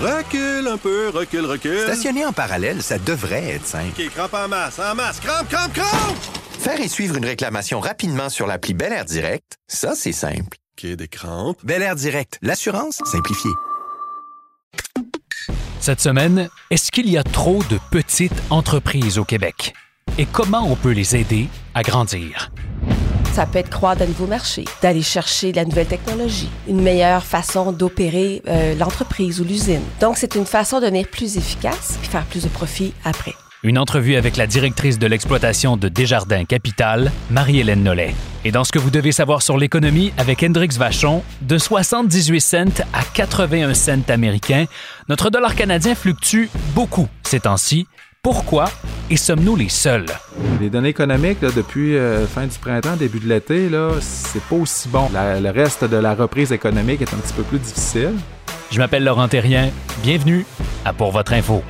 Recule un peu, recule, recule. Stationner en parallèle, ça devrait être simple. OK, crampe en masse, en masse, crampe, crampe, crampe! Faire et suivre une réclamation rapidement sur l'appli Bel Air Direct, ça, c'est simple. OK, des crampes. Bel Air Direct, l'assurance simplifiée. Cette semaine, est-ce qu'il y a trop de petites entreprises au Québec? Et comment on peut les aider à grandir? Ça peut être croire d'un nouveau marché, d'aller chercher de la nouvelle technologie, une meilleure façon d'opérer euh, l'entreprise ou l'usine. Donc, c'est une façon de devenir plus efficace et faire plus de profit après. Une entrevue avec la directrice de l'exploitation de Desjardins Capital, Marie-Hélène Nollet. Et dans ce que vous devez savoir sur l'économie avec Hendrix Vachon, de 78 cents à 81 cents américains, notre dollar canadien fluctue beaucoup ces temps-ci. Pourquoi? Et sommes-nous les seuls? Les données économiques, là, depuis euh, fin du printemps, début de l'été, là, c'est pas aussi bon. La- le reste de la reprise économique est un petit peu plus difficile. Je m'appelle Laurent Terrien. Bienvenue à Pour votre info.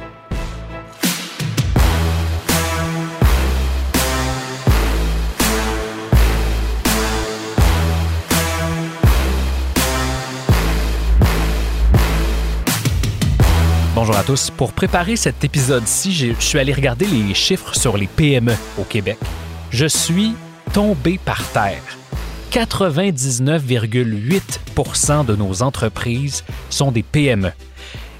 Bonjour à tous. Pour préparer cet épisode-ci, je suis allé regarder les chiffres sur les PME au Québec. Je suis tombé par terre. 99,8% de nos entreprises sont des PME.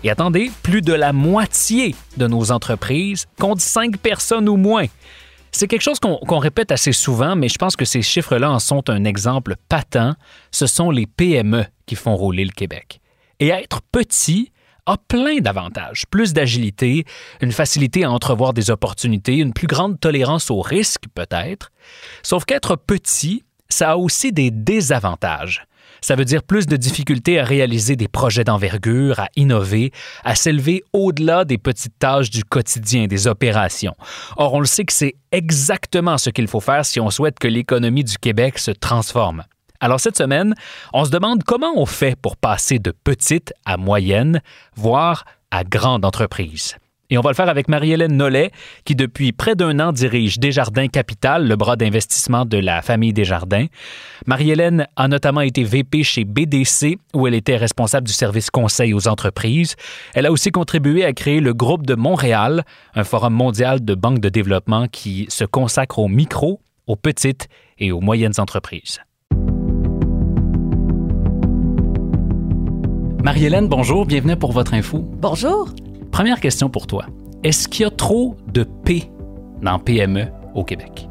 Et attendez, plus de la moitié de nos entreprises comptent 5 personnes ou moins. C'est quelque chose qu'on qu'on répète assez souvent, mais je pense que ces chiffres-là en sont un exemple patent. Ce sont les PME qui font rouler le Québec. Et être petit a plein d'avantages. Plus d'agilité, une facilité à entrevoir des opportunités, une plus grande tolérance au risque peut-être. Sauf qu'être petit, ça a aussi des désavantages. Ça veut dire plus de difficultés à réaliser des projets d'envergure, à innover, à s'élever au-delà des petites tâches du quotidien, des opérations. Or, on le sait que c'est exactement ce qu'il faut faire si on souhaite que l'économie du Québec se transforme. Alors cette semaine, on se demande comment on fait pour passer de petite à moyenne, voire à grande entreprise. Et on va le faire avec Marie-Hélène Nollet, qui depuis près d'un an dirige Desjardins Capital, le bras d'investissement de la famille Desjardins. Marie-Hélène a notamment été VP chez BDC, où elle était responsable du service conseil aux entreprises. Elle a aussi contribué à créer le groupe de Montréal, un forum mondial de banques de développement qui se consacre aux micros, aux petites et aux moyennes entreprises. Marie-Hélène, bonjour, bienvenue pour votre info. Bonjour. Première question pour toi. Est-ce qu'il y a trop de P dans PME au Québec?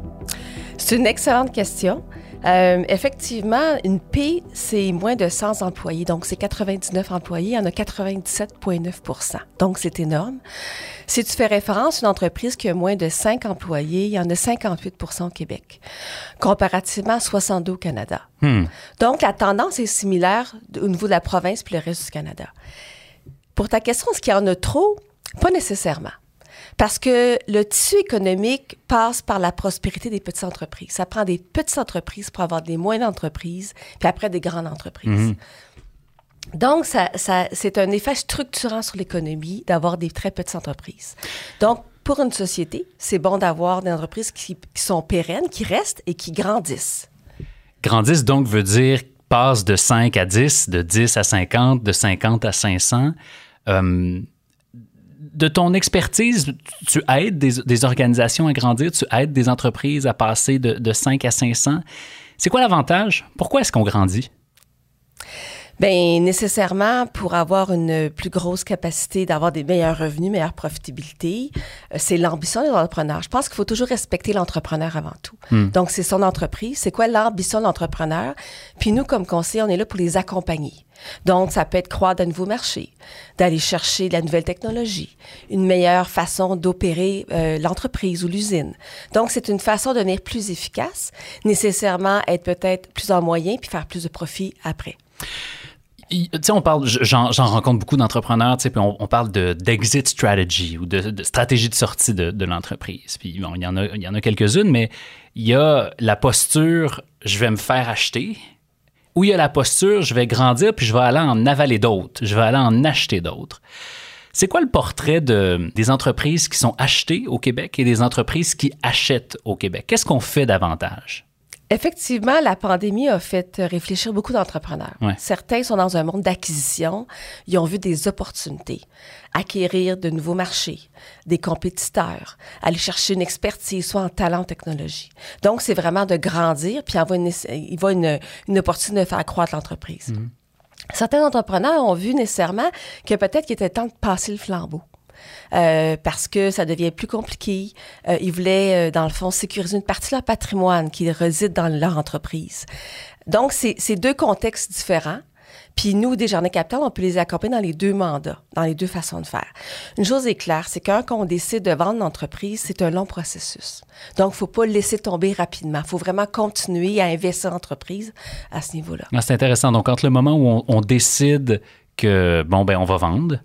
C'est une excellente question. Euh, effectivement, une P, c'est moins de 100 employés. Donc, c'est 99 employés. Il y en a 97,9% Donc, c'est énorme. Si tu fais référence à une entreprise qui a moins de 5 employés, il y en a 58 au Québec, comparativement à 62 au Canada. Hmm. Donc, la tendance est similaire au niveau de la province puis le reste du Canada. Pour ta question, est-ce qu'il y en a trop? Pas nécessairement. Parce que le tissu économique passe par la prospérité des petites entreprises. Ça prend des petites entreprises pour avoir des moyennes entreprises, puis après des grandes entreprises. Donc, ça, ça- c'est un effet structurant sur l'économie d'avoir des très petites entreprises. Donc, pour une société, c'est bon d'avoir des entreprises qui, qui sont pérennes, qui restent et qui grandissent. Grandissent donc veut dire passe de 5 à 10, de 10 à 50, de 50 à 500. Euh, de ton expertise, tu aides des, organisations à grandir, tu aides des entreprises à passer de, de 5 à 500. C'est quoi l'avantage? Pourquoi est-ce qu'on grandit? Bien, nécessairement, pour avoir une plus grosse capacité d'avoir des meilleurs revenus, meilleure profitabilité, euh, c'est l'ambition de l'entrepreneur. Je pense qu'il faut toujours respecter l'entrepreneur avant tout. Donc, c'est son entreprise. C'est quoi l'ambition de l'entrepreneur? Puis nous, comme conseiller, on est là pour les accompagner. Donc, ça peut être croire d'un nouveau marché, d'aller chercher de la nouvelle technologie, une meilleure façon d'opérer euh, l'entreprise ou l'usine. Donc, c'est une façon de devenir plus efficace, nécessairement être peut-être plus en moyen puis faire plus de profit après. Tu sais, on parle, j'en rencontre beaucoup d'entrepreneurs, tu sais, puis on, on parle de- d'exit strategy ou de, stratégie de sortie de, l'entreprise. Puis bon, il y en a, a quelques-unes, mais il y a la posture, je vais me faire acheter, ou il y a la posture, je vais grandir, puis je vais aller en avaler d'autres, je vais aller en acheter d'autres. C'est quoi le portrait de, des entreprises qui sont achetées au Québec et des entreprises qui achètent au Québec? Qu'est-ce qu'on fait davantage? Effectivement, la pandémie a fait réfléchir beaucoup d'entrepreneurs. Ouais. Certains sont dans un monde d'acquisition. Ils ont vu des opportunités. Acquérir de nouveaux marchés, des compétiteurs, aller chercher une expertise, soit en talent, en technologie. Donc, c'est vraiment de grandir, puis il voit une, il une, une opportunité de faire croître l'entreprise. Certains entrepreneurs ont vu nécessairement que peut-être qu'il était temps de passer le flambeau. Euh, parce que ça devient plus compliqué. Euh, ils voulaient, euh, dans le fond, sécuriser une partie de leur patrimoine qui réside dans leur entreprise. Donc, c'est deux contextes différents. Puis nous, Desjardins Capital, on peut les accompagner dans les deux mandats, dans les deux façons de faire. Une chose est claire, c'est qu'un, quand on décide de vendre l'entreprise, c'est un long processus. Donc, faut pas le laisser tomber rapidement. faut vraiment continuer à investir en entreprise à ce niveau-là. Ah, c'est intéressant. Donc, entre le moment où on, on décide que, bon, ben, on va vendre,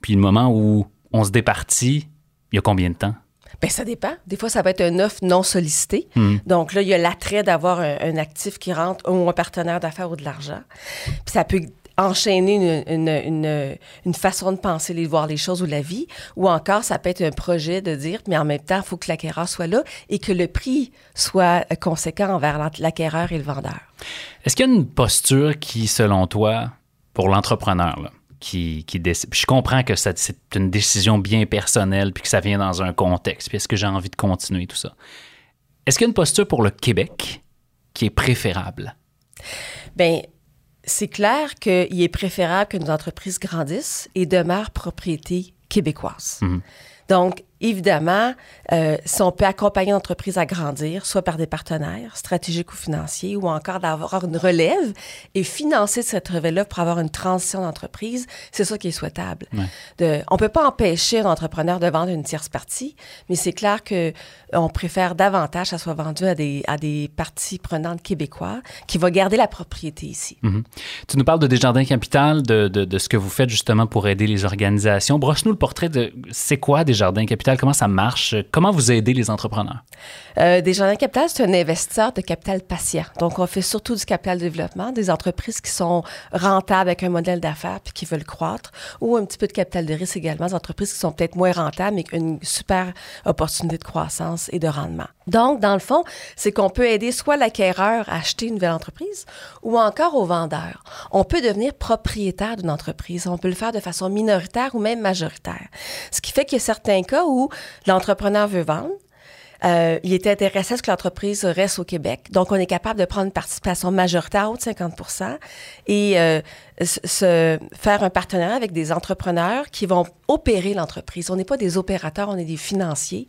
puis le moment où on se départit, il y a combien de temps? Ben ça dépend. Des fois, ça va être une offre non sollicitée. Donc là, il y a l'attrait d'avoir un, un actif qui rentre ou un partenaire d'affaires ou de l'argent. Puis ça peut enchaîner une, une, une, une façon de penser, les voir les choses ou la vie. Ou encore, ça peut être un projet de dire, mais en même temps, il faut que l'acquéreur soit là et que le prix soit conséquent envers l'acquéreur et le vendeur. Est-ce qu'il y a une posture qui, selon toi, pour l'entrepreneur, là, qui, qui décide? Puis je comprends que c'est une décision bien personnelle, puis que ça vient dans un contexte, puis est-ce que j'ai envie de continuer tout ça? Est-ce qu'il y a une posture pour le Québec qui est préférable? Bien, c'est clair qu'il est préférable que nos entreprises grandissent et demeurent propriété québécoise. Donc, évidemment, euh, si on peut accompagner l'entreprise à grandir, soit par des partenaires stratégiques ou financiers, ou encore d'avoir une relève et financer cette relève pour avoir une transition d'entreprise, c'est ça qui est souhaitable. De, on peut pas empêcher un entrepreneur de vendre une tierce partie, mais c'est clair que on préfère davantage que ça soit vendu à des, à des parties prenantes québécois qui vont garder la propriété ici. Mhm. Tu nous parles de Desjardins Capital, de, de- de ce que vous faites justement pour aider les organisations. Brosse-nous le portrait de c'est quoi Desjardins Capital, comment ça marche, comment vous aidez les entrepreneurs? Euh, Desjardins Capital, c'est un investisseur de capital patient. Donc, on fait surtout du capital de développement, des entreprises qui sont rentables avec un modèle d'affaires puis qui veulent croître, ou un petit peu de capital de risque également, des entreprises qui sont peut-être moins rentables mais qui ont une super opportunité de croissance et de rendement. Donc, dans le fond, c'est qu'on peut aider soit l'acquéreur à acheter une nouvelle entreprise ou encore au vendeur. On peut devenir propriétaire d'une entreprise. On peut le faire de façon minoritaire ou même majoritaire. Ce qui fait qu'il y a certains cas où l'entrepreneur veut vendre, euh, il était intéressé à ce que l'entreprise reste au Québec. Donc, on est capable de prendre une participation majoritaire haute de 50% et euh, se, faire un partenariat avec des entrepreneurs qui vont opérer l'entreprise. On n'est pas des opérateurs, on est des financiers.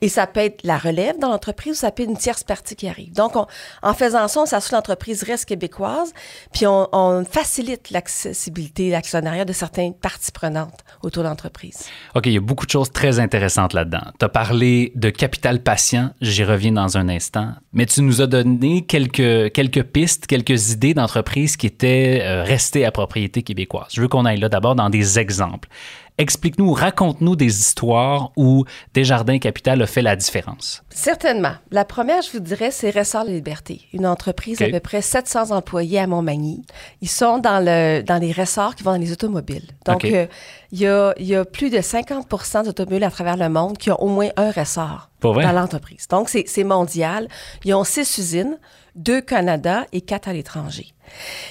Et ça peut être la relève dans l'entreprise ou ça peut être une tierce partie qui arrive. Donc, on- en faisant ça, on s'assure que l'entreprise reste québécoise, puis on, on facilite l'accessibilité, l'actionnariat de certaines parties prenantes autour de l'entreprise. OK, il y a beaucoup de choses très intéressantes là-dedans. Tu as parlé de capital patient, j'y reviens dans un instant, mais tu nous as donné quelques, quelques pistes, quelques idées d'entreprises qui étaient euh, restées à propriété québécoise. Je veux qu'on aille là d'abord dans des exemples. Explique-nous, raconte-nous des histoires où Desjardins Capital a fait la différence. Certainement. La première, je vous dirais, c'est Ressort la Liberté, une entreprise OK. à peu près 700 employés à Montmagny. Ils sont dans, le, dans les ressorts qui vont dans les automobiles. Donc, euh, il y, a, il y a plus de 50 d'automobiles à travers le monde qui ont au moins un ressort dans l'entreprise. Donc, c'est c'est mondial. Ils ont six usines, deux au Canada et quatre à l'étranger.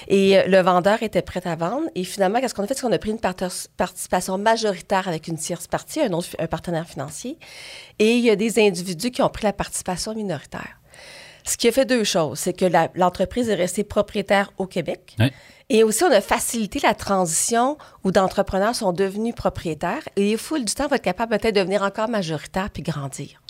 Et euh, le vendeur était prêt à vendre. Et finalement, qu'est-ce qu'on a fait? C'est qu'on a pris une participation majoritaire avec une tierce partie, un autre un partenaire financier. Et il y a des individus qui ont pris la participation minoritaire. Ce qui a fait deux choses. C'est que l'entreprise est restée propriétaire au Québec. Oui. Et aussi, on a facilité la transition où d'entrepreneurs sont devenus propriétaires. Et au fil du temps, va être capable peut-être de devenir encore majoritaire puis grandir.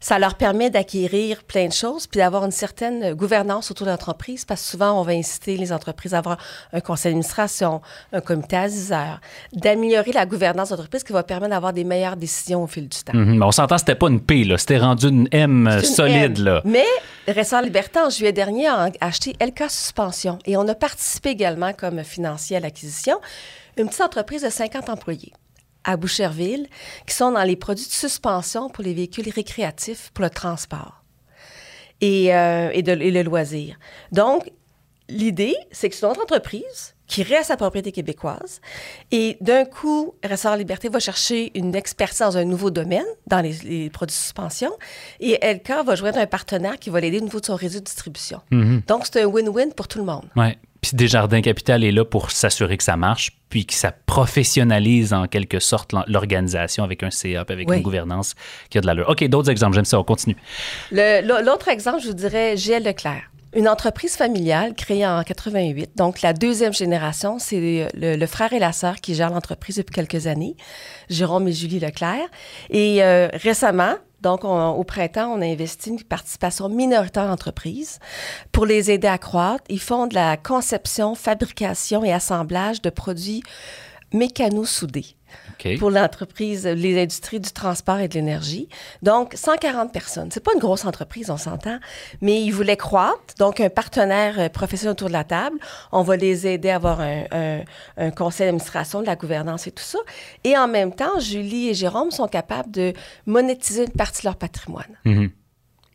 Ça leur permet d'acquérir plein de choses puis d'avoir une certaine gouvernance autour de l'entreprise parce que souvent, on va inciter les entreprises à avoir un conseil d'administration, un comité assiseur, d'améliorer la gouvernance d'entreprise qui va permettre d'avoir des meilleures décisions au fil du temps. Mhm. On s'entend, c'était pas une P, là. C'était rendu une M euh, une solide, M. là. Mais Ressort Liberté, en juillet dernier, a acheté LK Suspension et on a participé également comme financier à l'acquisition. Une petite entreprise de 50 employés à Boucherville qui sont dans les produits de suspension pour les véhicules récréatifs pour le transport et, euh, et, de, et le loisir. Donc, l'idée, c'est que c'est notre entreprise qui reste à propriété québécoise. Et d'un coup, Restaurant Liberté va chercher une expertise dans un nouveau domaine, dans les, les produits de suspension. Et LK va joindre un partenaire qui va l'aider au niveau de son réseau de distribution. Donc, c'est un win-win pour tout le monde. Ouais. Puis Desjardins Capital est là pour s'assurer que ça marche, puis que ça professionnalise en quelque sorte l'organisation avec un CA, puis avec Oui. une gouvernance qui a de l'allure. OK, d'autres exemples, j'aime ça, on continue. L'autre exemple, je vous dirais GL Leclerc. Une entreprise familiale créée en 88. Donc, la deuxième génération, c'est le, le frère et la sœur qui gèrent l'entreprise depuis quelques années, Jérôme et Julie Leclerc. Et euh, récemment, donc on- au printemps, on a investi une participation minoritaire en entreprise pour les aider à croître. Ils font de la conception, fabrication et assemblage de produits mécano-soudés Pour l'entreprise, les industries du transport et de l'énergie. Donc, 140 personnes. C'est pas une grosse entreprise, on s'entend, mais ils voulaient croître. Donc, un partenaire euh, professionnel autour de la table. On va les aider à avoir un, un- un conseil d'administration, de la gouvernance et tout ça. Et en même temps, Julie et Jérôme sont capables de monétiser une partie de leur patrimoine. Mhm.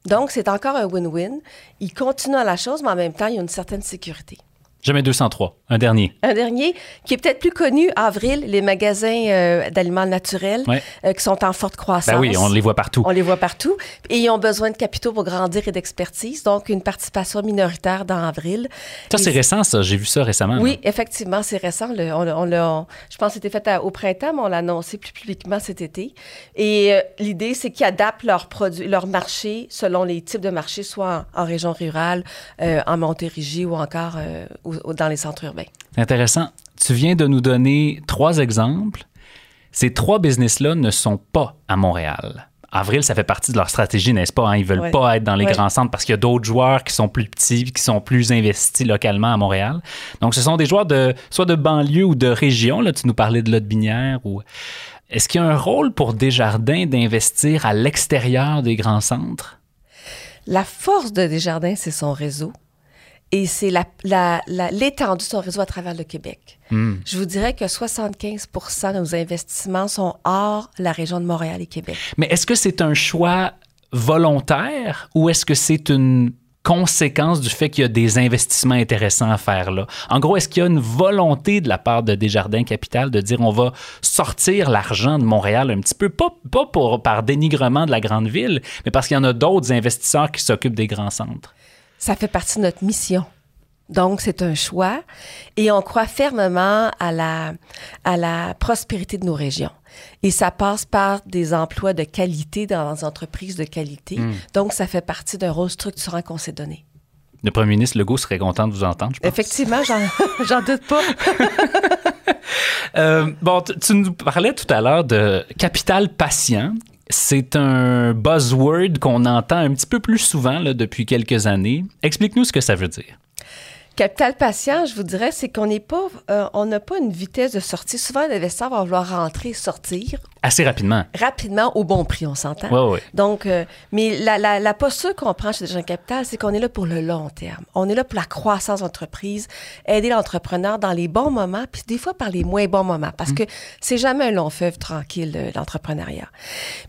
Donc, c'est encore un win-win. Ils continuent à la chose, mais en même temps, il y a une certaine sécurité. Jamais 203. Un dernier. Un dernier qui est peut-être plus connu, Avril, les magasins euh, d'aliments naturels Ouais. euh, qui sont en forte croissance. Ben oui, on les voit partout. On les voit partout. Et ils ont besoin de capitaux pour grandir et d'expertise. Donc, une participation minoritaire dans Avril. Ça, c'est récent, ça. J'ai vu ça récemment. Oui, effectivement, c'est récent. Le- on, je pense que c'était fait à- au printemps, mais on l'a annoncé plus publiquement cet été. Et euh, l'idée, c'est qu'ils adaptent leurs produits, leur marché selon les types de marchés, soit en, en région rurale, en Montérégie ou encore dans les centres urbains. C'est intéressant. Tu viens de nous donner trois exemples. Ces trois business-là ne sont pas à Montréal. Avril, ça fait partie de leur stratégie, n'est-ce pas? hein? Ils veulent Ouais. pas être dans les Ouais. grands centres parce qu'il y a d'autres joueurs qui sont plus petits, qui sont plus investis localement à Montréal. Donc, ce sont des joueurs de soit de banlieue ou de région. Là, tu nous parlais de Lotte-Binière. Ou... Est-ce qu'il y a un rôle pour Desjardins d'investir à l'extérieur des grands centres? La force de Desjardins, c'est son réseau. Et c'est la- la- la- l'étendue de son réseau à travers le Québec. Je vous dirais que 75 de nos investissements sont hors la région de Montréal et Québec. Mais est-ce que c'est un choix volontaire ou est-ce que c'est une conséquence du fait qu'il y a des investissements intéressants à faire là? En gros, est-ce qu'il y a une volonté de la part de Desjardins Capital de dire on va sortir l'argent de Montréal un petit peu, pas, pas pour, par dénigrement de la grande ville, mais parce qu'il y en a d'autres investisseurs qui s'occupent des grands centres? Ça fait partie de notre mission. Donc, c'est un choix et on croit fermement à la, à la prospérité de nos régions. Et ça passe par des emplois de qualité dans les entreprises de qualité. Donc, ça fait partie d'un rôle structurant qu'on s'est donné. Le premier ministre Legault serait content de vous entendre, je pense. Effectivement, j'en, j'en doute pas. Euh, bon, tu- tu nous parlais tout à l'heure de capital patient. C'est un buzzword qu'on entend un petit peu plus souvent depuis quelques années. Explique-nous ce que ça veut dire. Capital patient, je vous dirais, c'est qu'on n'est pas, euh, on n'a pas une vitesse de sortie. Souvent, l'investisseur va vouloir rentrer, sortir Assez rapidement. rapidement au bon prix, on s'entend. Ouais, ouais. Donc, euh, mais la, la, la posture qu'on prend chez Jean Capital, c'est qu'on est là pour le long terme. On est là pour la croissance d'entreprise, aider l'entrepreneur dans les bons moments, puis des fois par les moins bons moments, parce que c'est jamais un long fleuve tranquille, l'entrepreneuriat.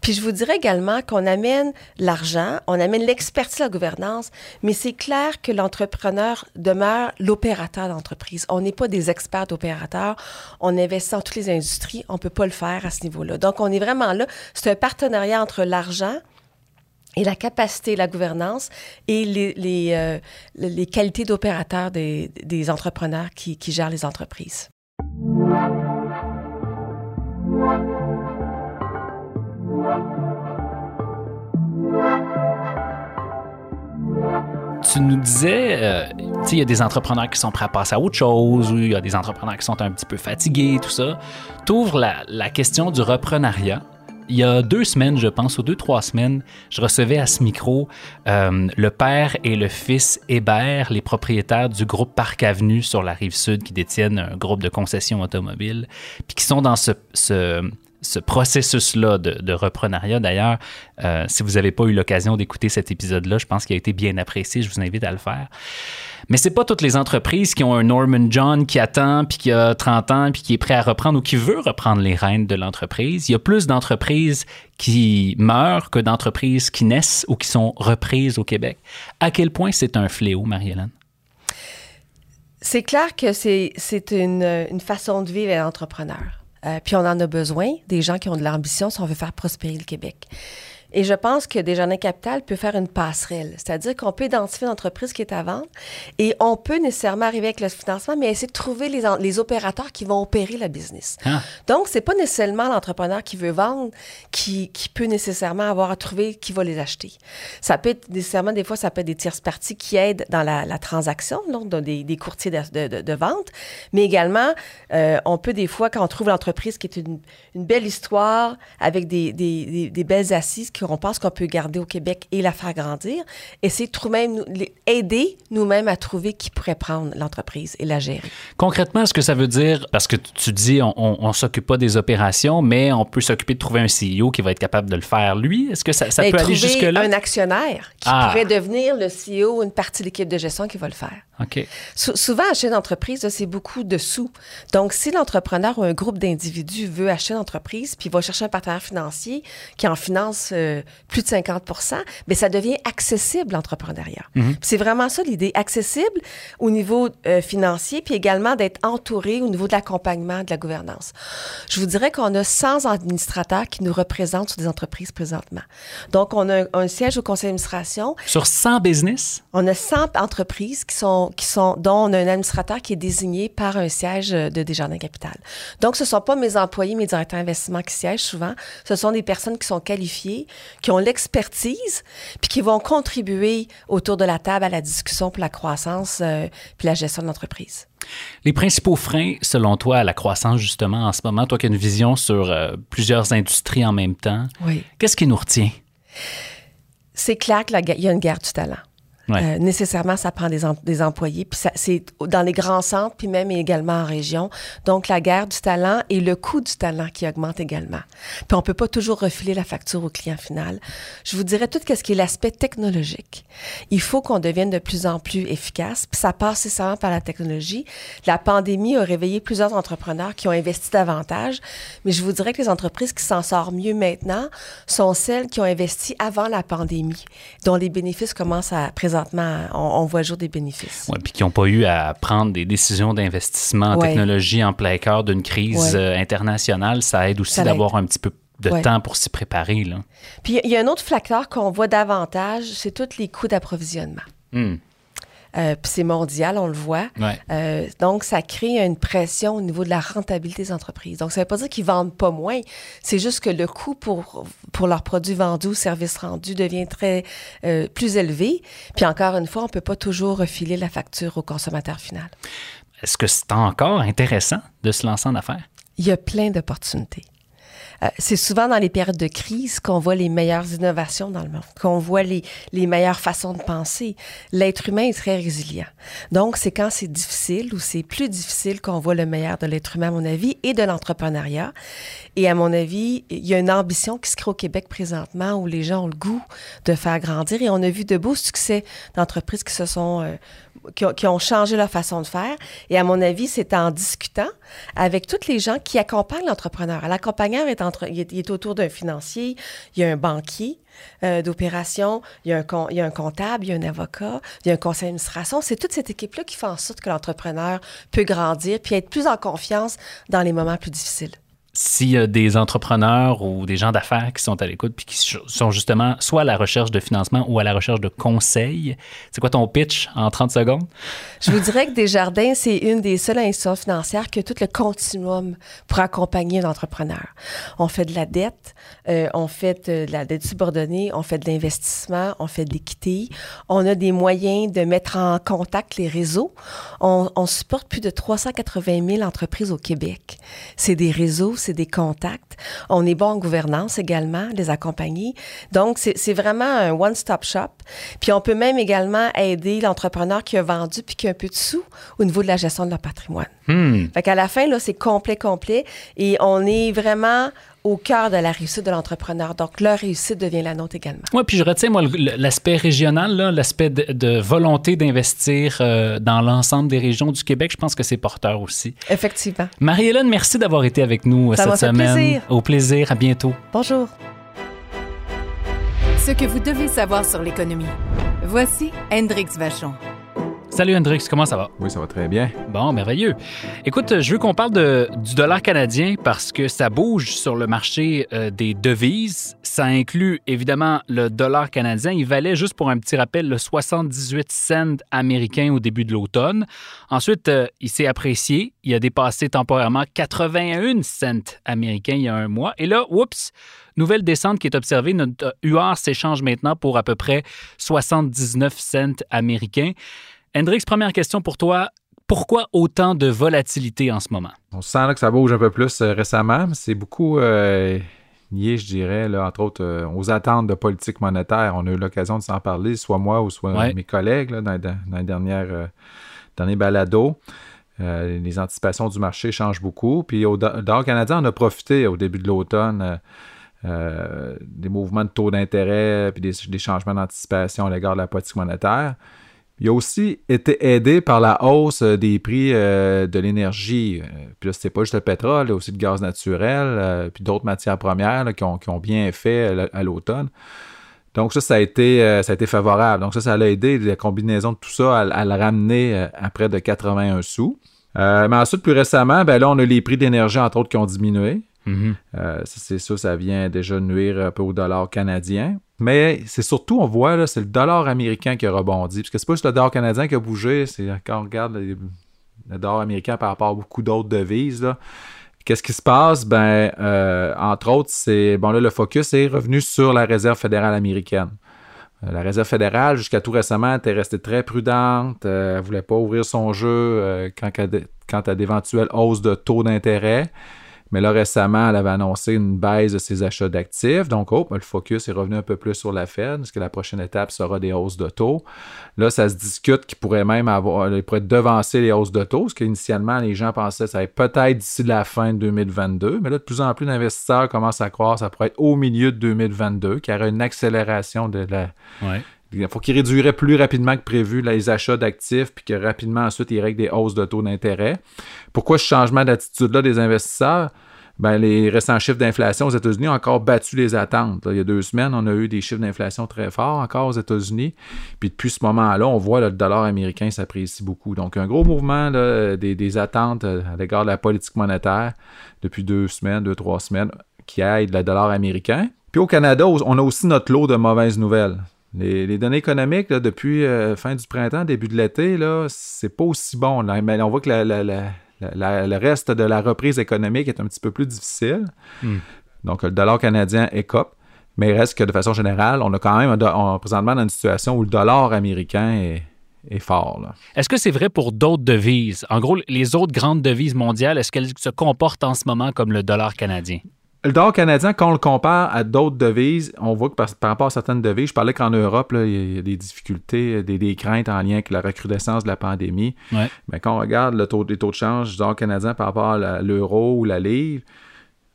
Puis je vous dirais également qu'on amène l'argent, on amène l'expertise, la gouvernance, mais c'est clair que l'entrepreneur demeure l'opérateur d'entreprise. On n'est pas des experts d'opérateurs. On investit dans toutes les industries. On peut pas le faire à ce niveau-là. Donc, on est vraiment là. C'est un partenariat entre l'argent et la capacité, la gouvernance et les, les, euh, les qualités d'opérateurs des, des entrepreneurs qui, qui gèrent les entreprises. Tu nous disais, euh, il y a des entrepreneurs qui sont prêts à passer à autre chose, ou il y a des entrepreneurs qui sont un petit peu fatigués, tout ça. Tu ouvres la, question du reprenariat. Il y a deux semaines, je pense, ou deux, trois semaines, je recevais à ce micro euh, le père et le fils Hébert, les propriétaires du groupe Parc Avenue sur la rive sud qui détiennent un groupe de concessions automobiles, puis qui sont dans ce, ce processus-là de, de reprenariat. D'ailleurs, euh, si vous n'avez pas eu l'occasion d'écouter cet épisode-là, je pense qu'il a été bien apprécié. Je vous invite à le faire. Mais c'est pas toutes les entreprises qui ont un Norman John qui attend, puis qui a 30 ans, puis qui est prêt à reprendre ou qui veut reprendre les rênes de l'entreprise. Il y a plus d'entreprises qui meurent que d'entreprises qui naissent ou qui sont reprises au Québec. À quel point c'est un fléau, Marie-Hélène? C'est clair que c'est une, une façon de vivre à l'entrepreneur. Euh, puis on en a besoin, des gens qui ont de l'ambition si on veut faire prospérer le Québec. Et je pense que Desjardins Capital peut faire une passerelle, c'est-à-dire qu'on peut identifier l'entreprise qui est à vendre et on peut nécessairement arriver avec le financement, mais essayer de trouver les, opérateurs qui vont opérer la business. Ah. Donc, c'est pas nécessairement l'entrepreneur qui veut vendre qui, qui peut nécessairement avoir à trouver qui va les acheter. Ça peut être nécessairement, des fois, ça peut être des tierces parties qui aident dans la, la transaction, donc dans des, des courtiers de, de- de- de vente, mais également, euh, on peut des fois, quand on trouve l'entreprise qui est une, une belle histoire avec des, des- des- des belles assises qu'on pense qu'on peut garder au Québec et la faire grandir, essayer de nous- aider nous-mêmes à trouver qui pourrait prendre l'entreprise et la gérer. Concrètement, est-ce que ça veut dire, parce que tu dis, on, on, on s'occupe pas des opérations, mais on peut s'occuper de trouver un CEO qui va être capable de le faire lui? Est-ce que ça, ça Ben, peut aller jusque-là? un actionnaire qui Ah. pourrait devenir le CEO ou une partie de l'équipe de gestion qui va le faire. OK. Sou- souvent, acheter une entreprise, c'est beaucoup de sous. Donc, si l'entrepreneur ou un groupe d'individus veut acheter une entreprise, puis va chercher un partenaire financier qui en finance euh, plus de 50 bien, ça devient accessible, l'entrepreneuriat. Puis C'est vraiment ça l'idée, accessible au niveau euh, financier, puis également d'être entouré au niveau de l'accompagnement, de la gouvernance. Je vous dirais qu'on a 100 administrateurs qui nous représentent sur des entreprises présentement. Donc, on a un, un siège au conseil d'administration, Sur 100 business? on a 100 entreprises qui sont, qui sont, dont on a un administrateur qui est désigné par un siège euh, de Desjardins Capital. Donc, ce ne sont pas mes employés, mes directeurs d'investissement qui siègent souvent. Ce sont des personnes qui sont qualifiées, qui ont l'expertise, puis qui vont contribuer autour de la table à la discussion pour la croissance euh, puis la gestion de l'entreprise. Les principaux freins, selon toi, à la croissance, justement, en ce moment, toi qui as une vision sur euh, plusieurs industries en même temps, Oui. qu'est-ce qui nous retient? C'est clair qu'il y a une guerre du talent. Euh, nécessairement, ça prend des, em- des employés. Puis c'est dans les grands centres, puis même également en région. Donc, la guerre du talent et le coût du talent qui augmente également. Puis on peut pas toujours refiler la facture au client final. Je vous dirais tout ce qui est l'aspect technologique. Il faut qu'on devienne de plus en plus efficace. Puis ça passe nécessairement par la technologie. La pandémie a réveillé plusieurs entrepreneurs qui ont investi davantage. Mais je vous dirais que les entreprises qui s'en sortent mieux maintenant sont celles qui ont investi avant la pandémie, dont les bénéfices commencent à présentement, on, on voit jour des bénéfices. Ouais, puis qui n'ont pas eu à prendre des décisions d'investissement en Ouais. technologie en plein cœur d'une crise Ouais. euh, internationale, ça aide aussi d'avoir un petit peu de Ouais. temps pour s'y préparer. Là. Puis il y a un autre facteur qu'on voit davantage, c'est tous les coûts d'approvisionnement. Hmm. Euh, puis c'est mondial, on le voit. Ouais. Euh, donc, ça crée une pression au niveau de la rentabilité des entreprises. Donc, ça ne veut pas dire qu'ils vendent pas moins. C'est juste que le coût pour, pour leurs produits vendus ou services rendus devient très euh, plus élevé. Puis encore une fois, on ne peut pas toujours refiler la facture au consommateur final. Est-ce que c'est encore intéressant de se lancer en affaires? Il y a plein d'opportunités. Euh, c'est souvent dans les périodes de crise qu'on voit les meilleures innovations dans le monde, qu'on voit les, les meilleures façons de penser. L'être humain est très résilient. Donc, c'est quand c'est difficile ou c'est plus difficile qu'on voit le meilleur de l'être humain, à mon avis, et de l'entrepreneuriat. Et à mon avis, il y a une ambition qui se crée au Québec présentement où les gens ont le goût de faire grandir. Et on a vu de beaux succès d'entreprises qui se sont... euh, qui ont, changé leur façon de faire. Et à mon avis, c'est en discutant avec tous les gens qui accompagnent l'entrepreneur. L'accompagneur est, il est, autour d'un financier, il y a un banquier euh, d'opération, il, y a un com- il y a un comptable, il y a un avocat, il y a un conseil d'administration. C'est toute cette équipe-là qui fait en sorte que l'entrepreneur peut grandir puis être plus en confiance dans les moments plus difficiles. S'il y a des entrepreneurs ou des gens d'affaires qui sont à l'écoute puis qui sont justement soit à la recherche de financement ou à la recherche de conseils, c'est quoi ton pitch en 30 secondes? Je vous dirais que Desjardins, c'est une des seules institutions financières qui a tout le continuum pour accompagner l'entrepreneur. On fait de la dette, euh, on fait de la dette subordonnée, on fait de l'investissement, on fait de l'équité. On a des moyens de mettre en contact les réseaux. On, on supporte plus de 380 000 entreprises au Québec. C'est des réseaux, c'est des contacts. On est bon en gouvernance également, les accompagner. Donc, c'est c'est vraiment un one-stop shop. Puis, on peut même également aider l'entrepreneur qui a vendu puis qui a un peu de sous au niveau de la gestion de leur patrimoine. Hmm. Fait qu'à la fin, là, c'est complet, complet. Et on est vraiment au cœur de la réussite de l'entrepreneur. Donc, leur réussite devient la nôtre également. Oui, puis je retiens, moi, l'aspect régional, l'aspect de, de volonté d'investir euh, dans l'ensemble des régions du Québec. Je pense que c'est porteur aussi. Effectivement. Marie-Hélène, merci d'avoir été avec nous euh, Ça m'a cette fait semaine. plaisir. Au plaisir. À bientôt. Bonjour. Ce que vous devez savoir sur l'économie. Voici Hendrix Vachon. Salut Hendrix, comment ça va? Oui, ça va très bien. Bon, merveilleux. Écoute, je veux qu'on parle de, du dollar canadien parce que ça bouge sur le marché euh, des devises. Ça inclut évidemment le dollar canadien. Il valait, juste pour un petit rappel, le 78 cents américains au début de l'automne. Ensuite, euh, il s'est apprécié. Il a dépassé temporairement 81 cents américains il y a un mois. Et là, oups, nouvelle descente qui est observée. Notre UR s'échange maintenant pour à peu près 79 cents américains. Hendrix, première question pour toi. Pourquoi autant de volatilité en ce moment? On sent que ça bouge un peu plus euh, récemment. C'est beaucoup euh, lié, je dirais, là, entre autres, euh, aux attentes de politique monétaire. On a eu l'occasion de s'en parler, soit moi ou soit Ouais. mes collègues là, dans, dans- les dernières, derniers balados. Euh, les anticipations du marché changent beaucoup. Puis au dollar canadien, on a profité au début de l'automne euh, euh, des mouvements de taux d'intérêt puis des, des changements d'anticipation à l'égard de la politique monétaire. Il a aussi été aidé par la hausse des prix euh, de l'énergie. Euh, Puis là, c'était pas juste le pétrole, il y a aussi le gaz naturel, euh, puis d'autres matières premières qui, ont, bien fait à l'automne. Donc ça, ça a, été, ça a été favorable. Donc ça, ça l'a aidé, la combinaison de tout ça, à, le ramener à près de 81 sous. Mais ensuite, plus récemment, ben là, on a les prix d'énergie, entre autres, qui ont diminué. Mhm. Euh, c'est ça, ça vient déjà nuire un peu au dollar canadien. Mais c'est surtout, on voit, c'est le dollar américain qui a rebondi. Parce que c'est pas juste le dollar canadien qui a bougé, c'est quand on regarde le, dollar américain par rapport à beaucoup d'autres devises. Qu'est-ce qui se passe? Ben, euh, entre autres, c'est. Bon, là, le focus est revenu sur la réserve fédérale américaine. Euh, La réserve fédérale, jusqu'à tout récemment, était restée très prudente. Elle ne voulait pas ouvrir son jeu quant à d'éventuelles hausses de taux d'intérêt. Mais là, récemment, elle avait annoncé une baisse de ses achats d'actifs. Donc, oh, le focus est revenu un peu plus sur la Fed, parce la prochaine étape sera des hausses de taux. Là, ça se discute qu'il pourrait même avoir, il pourrait devancer les hausses de taux, parce qu'initialement, les gens pensaient que ça allait peut-être d'ici la fin de 2022. Mais là, de plus en plus d'investisseurs commencent à croire que ça pourrait être au milieu de 2022, qu'il y aurait une accélération de la. Il faut qu'il réduirait plus rapidement que prévu les achats d'actifs, puis que rapidement ensuite il règle des hausses de taux d'intérêt. Pourquoi ce changement d'attitude-là des investisseurs? Ben, les récents chiffres d'inflation aux États-Unis ont encore battu les attentes. Il y a deux semaines, on a eu des chiffres d'inflation très forts encore aux États-Unis. Puis depuis ce moment-là, on voit là, le dollar américain s'apprécie beaucoup. Donc, un gros mouvement là, des, des attentes euh, à l'égard de la politique monétaire depuis deux semaines, deux, trois semaines, qui aide le dollar américain. Puis au Canada, on a aussi notre lot de mauvaises nouvelles. Les, les données économiques, là, depuis euh, fin du printemps, début de l'été, là, c'est pas aussi bon. là. Mais on voit que la- la- la- la- la- le reste de la reprise économique est un petit peu plus difficile. Hmm. Donc, le dollar canadien écope. Mais il reste que de façon générale, on a quand même on présentement dans une situation où le dollar américain est, est fort. Est-ce que c'est vrai pour d'autres devises? En gros, les autres grandes devises mondiales, est-ce qu'elles se comportent en ce moment comme le dollar canadien? Le dollar canadien, quand on le compare à d'autres devises, on voit que par, par rapport à certaines devises, je parlais qu'en Europe, là, il y a- des difficultés, des, des craintes en lien avec la recrudescence de la pandémie. Ouais. Mais quand on regarde le taux, les taux de change du dollar canadien par rapport à l'euro ou la livre,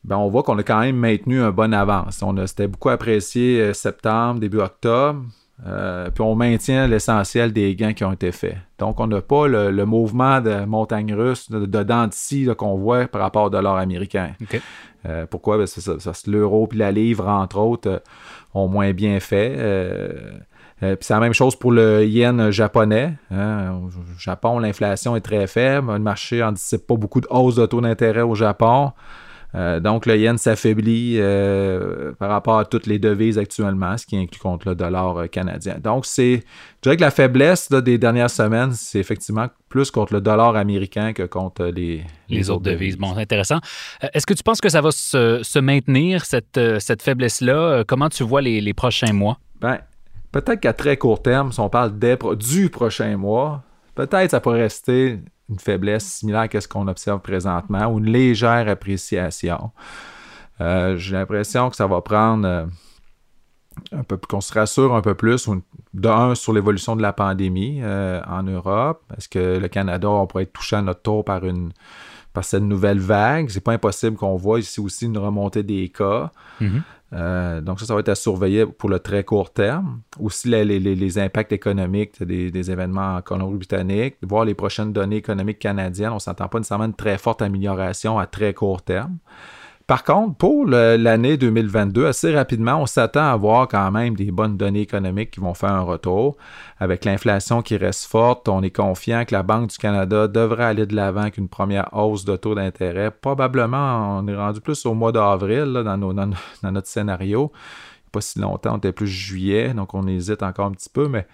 ben on voit qu'on a quand même maintenu un bon avance. On a- C'était beaucoup apprécié euh, septembre, début octobre. Euh, puis on maintient l'essentiel des gains qui ont été faits. Donc, on n'a pas le, le mouvement de montagne russe, de, de dents qu'on voit par rapport au dollar américain. Euh, pourquoi? Ben, ça, ça, c'est l'euro puis la livre, entre autres, euh, ont moins bien fait. Euh, puis c'est la même chose pour le yen japonais. hein. Au Japon, l'inflation est très faible. Le marché n'anticipe pas beaucoup de hausse de taux d'intérêt au Japon. Euh, donc, le yen s'affaiblit euh, par rapport à toutes les devises actuellement, ce qui inclut contre le dollar euh, canadien. Donc, c'est, je dirais que la faiblesse là, des dernières semaines, c'est effectivement plus contre le dollar américain que contre les, Les, autres devises. Bon, c'est intéressant. Est-ce que tu penses que ça va se, se maintenir, cette, cette faiblesse-là? Comment tu vois les, les prochains mois? Ben, peut-être qu'à très court terme, si on parle des du prochain mois, peut-être ça pourrait rester une faiblesse similaire à ce qu'on observe présentement ou une légère appréciation. Euh, J'ai l'impression que ça va prendre euh, un peu qu'on se rassure un peu plus, d'un sur l'évolution de la pandémie euh, en Europe. Est-ce que le Canada, on pourrait être touché à notre tour par une par cette nouvelle vague? C'est pas impossible qu'on voit ici aussi une remontée des cas. Mhm. Euh, donc ça, ça va être à surveiller pour le très court terme. Aussi les, les- les- les impacts économiques des, des événements en Colombie-Britannique, voir les prochaines données économiques canadiennes. On ne s'entend pas nécessairement une très forte amélioration à très court terme. Par contre, pour l'année 2022, assez rapidement, on s'attend à voir quand même des bonnes données économiques qui vont faire un retour. Avec l'inflation qui reste forte, on est confiant que la Banque du Canada devrait aller de l'avant avec une première hausse de taux d'intérêt. Probablement, on est rendu plus au mois d'avril dans, dans dans notre scénario. Pas si longtemps, on était plus juillet, donc on hésite encore un petit peu, mais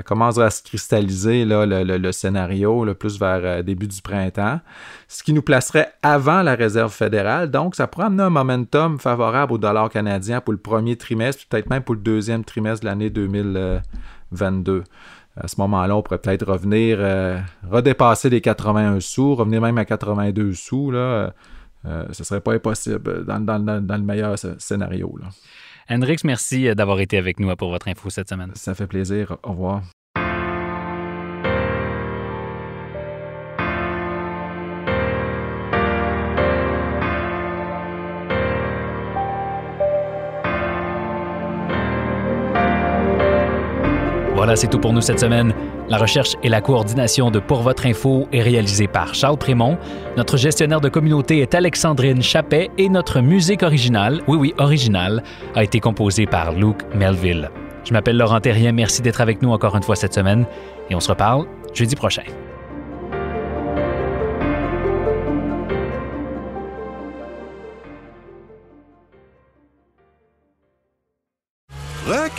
ça commence à se cristalliser là, le, le- le scénario plus vers euh, début du printemps, ce qui nous placerait avant la réserve fédérale. Donc, ça pourrait amener un momentum favorable au dollar canadien pour le premier trimestre, peut-être même pour le deuxième trimestre de l'année 2022. À ce moment-là, on pourrait peut-être revenir, euh, redépasser les 81 sous, revenir même à 82 sous. Là. Euh, ce serait pas impossible dans, dans- le meilleur sc- scénario. Là. Hendrix, merci euh, d'avoir été avec nous pour votre info cette semaine. Ça fait plaisir. Au revoir. Voilà, c'est tout pour nous cette semaine. La recherche et la coordination de Pour votre info est réalisée par Charles Prémont. Notre gestionnaire de communauté est Alexandrine Chappet et notre musique originale, oui oui, originale, a été composée par Luke Melville. Je m'appelle Laurent Terrien, merci d'être avec nous encore une fois cette semaine et on se reparle jeudi prochain.